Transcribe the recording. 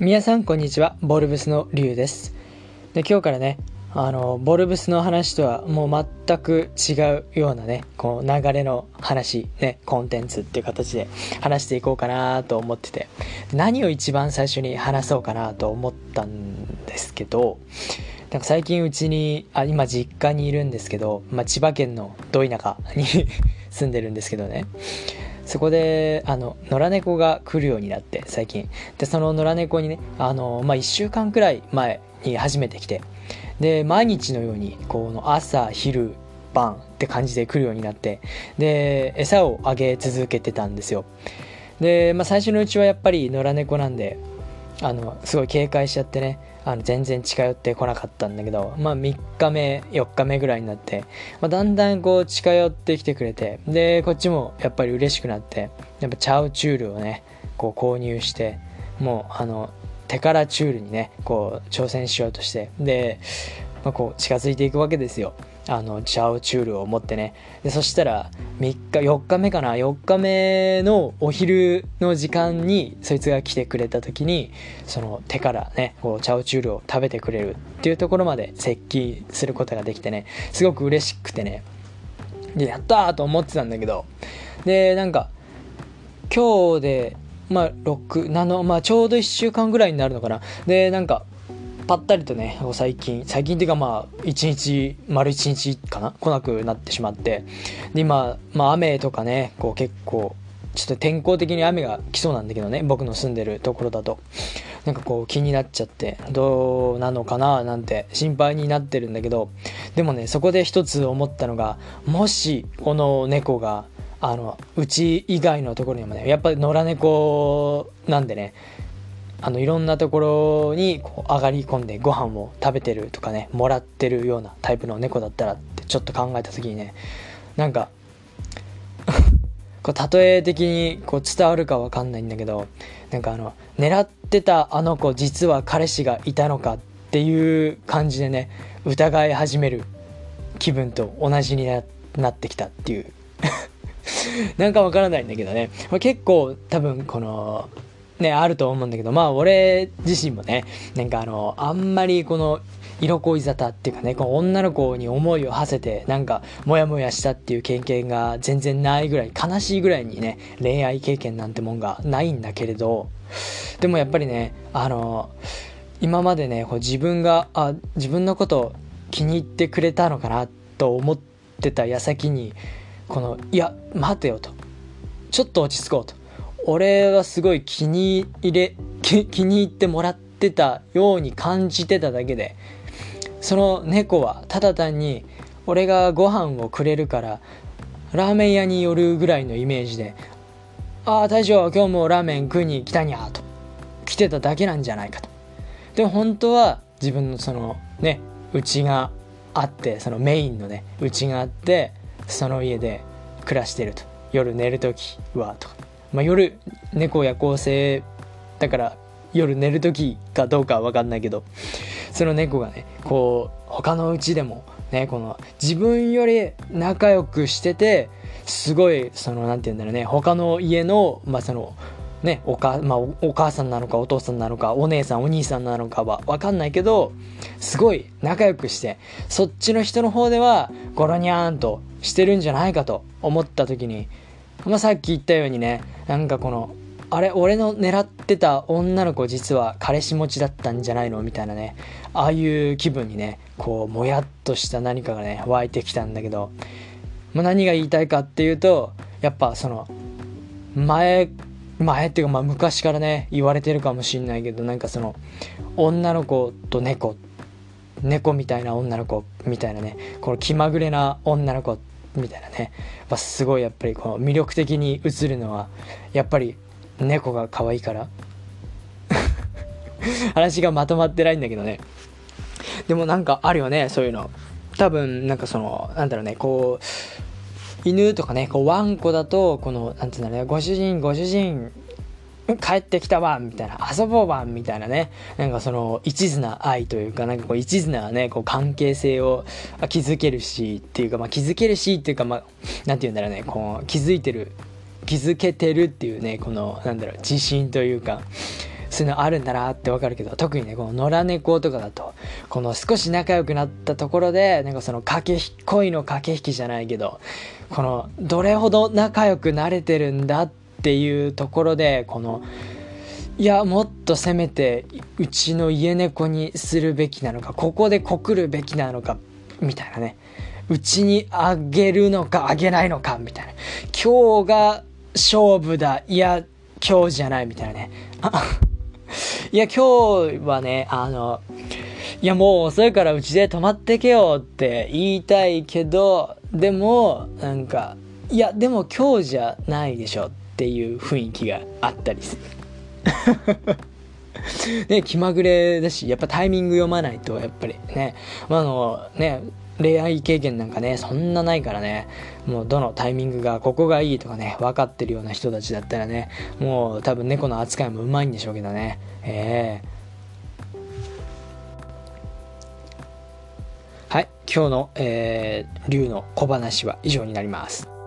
皆さんこんにちは。ボルブスのリュウです。で今日からねあのボルブスの話とはもう全く違うようなねこう流れの話ねコンテンツっていう形で話していこうかなと思ってて何を一番最初に話そうかなと思ったんですけどなんか最近うちにあ今実家にいるんですけど、まあ、千葉県のど田舎に 住んでるんですけどね。そこであの野良猫が来るようになって最近。でその野良猫にねあの、まあ、1週間くらい前に初めて来て。で毎日のようにこの朝昼晩って感じで来るようになって。で餌をあげ続けてたんですよ。で、まあ、最初のうちはやっぱり野良猫なんであのすごい警戒しちゃってね。あの全然近寄ってこなかったんだけど、まあ、3日目4日目ぐらいになって、まあ、だんだんこう近寄ってきてくれてでこっちもやっぱり嬉しくなってやっぱチャウチュールをねこう購入してもうあの手からチュールにねこう挑戦しようとしてで、まあ、こう近づいていくわけですよ。あのチャオチュールを持ってね。でそしたら3日4日目かな？4日目のお昼の時間にそいつが来てくれた時にその手からねこうチャオチュールを食べてくれるっていうところまで接近することができてね。すごく嬉しくてね。でやったーと思ってたんだけど。でなんか今日でまあ6のまあちょうど1週間ぐらいになるのかな？でなんかぱったりとね最近最近っていうかまあ1日丸1日かな来なくなってしまって。で今、まあ、雨とかねこう結構ちょっと天候的に雨が来そうなんだけどね僕の住んでるところだと。なんかこう気になっちゃってどうなのかななんて心配になってるんだけど。でもねそこで一つ思ったのがもしこの猫があのうち以外のところにもねやっぱり野良猫なんでねあのいろんなところにこう上がり込んでご飯を食べてるとかねもらってるようなタイプの猫だったらってちょっと考えた時にねなんか こう例え的にこう伝わるか分かんないんだけどなんかあの狙ってたあの子実は彼氏がいたのかっていう感じでね疑い始める気分と同じになってきたっていう。なんかわからないんだけどね。ま結構多分このね、あると思うんだけど、まあ俺自身もね、なんかあの、あんまりこの、色恋沙汰っていうかね、この女の子に思いを馳せて、なんか、モヤモヤしたっていう経験が全然ないぐらい、悲しいぐらいにね、恋愛経験なんてもんがないんだけれど、でもやっぱりね、あの、今までね、こう自分が、あ、自分のこと気に入ってくれたのかなと思ってた矢先に、この、いや、待てよと。ちょっと落ち着こうと。俺はすごい気に入れ気に入ってもらってたように感じてただけでその猫はただ単に俺がご飯をくれるからラーメン屋に寄るぐらいのイメージで「ああ大将今日もラーメン食いに来たにゃ」と来てただけなんじゃないかと。で本当は自分のそのねうちがあってそのメインのねうちがあってその家で暮らしてると夜寝る時はとかまあ、夜猫夜行性だから夜寝る時かどうかは分かんないけどその猫がねこう他のうちでもねこの自分より仲良くしててすごいその何て言うんだろうね他の家のまあそのねおか、まあ、お母さんなのかお父さんなのかお姉さんお兄さんなのかは分かんないけどすごい仲良くしてそっちの人の方ではゴロニャーンとしてるんじゃないかと思った時にまあ、さっき言ったようにねなんかこのあれ俺の狙ってた女の子実は彼氏持ちだったんじゃないの？みたいなねああいう気分にねこうもやっとした何かがね湧いてきたんだけど、まあ、何が言いたいかっていうとやっぱその前前っていうかまあ昔からね言われてるかもしんないけどなんかその女の子と猫猫みたいな女の子みたいなねこの気まぐれな女の子みたいなね、まあ、すごいやっぱりこの魅力的に映るのはやっぱり猫が可愛いから。話がまとまってないんだけどね。でもなんかあるよねそういうの。多分なんかそのなんだろうねこう犬とかねこうワンコだとこのなんていうんだろうねご主人ご主人帰ってきたわみたいな遊ぼうわみたいなね。なんかその一途な愛というかなんかこう一途なねこう関係性を築けるしっていうかまあ気づけるしっていうかまあなんて言うんだろうねこう気づいてる気づけてるっていうねこのなんだろう自信というかそういうのあるんだなってわかるけど特にねこの野良猫とかだとこの少し仲良くなったところでなんかその駆け引き恋の駆け引きじゃないけどこのどれほど仲良くなれてるんだってていうところでこのいやもっとせめてうちの家猫にするべきなのかここで告るべきなのかみたいなね。うちにあげるのかあげないのかみたいな。今日が勝負だ。いや今日じゃないみたいなね。いや今日はねあのいやもう遅いからうちで泊まってけよって言いたいけどでもなんかいやでも今日じゃないでしょ。っていう雰囲気があったりする ね、気まぐれだし、やっぱタイミング読まないと、やっぱりね、まあ、あの、ね、恋愛経験なんかね、そんなないからね、もうどのタイミングがここがいいとかね、分かってるような人たちだったらね、もう多分猫の扱いもうまいんでしょうけどね。えー、はい、今日の、えー、竜の小話は以上になります。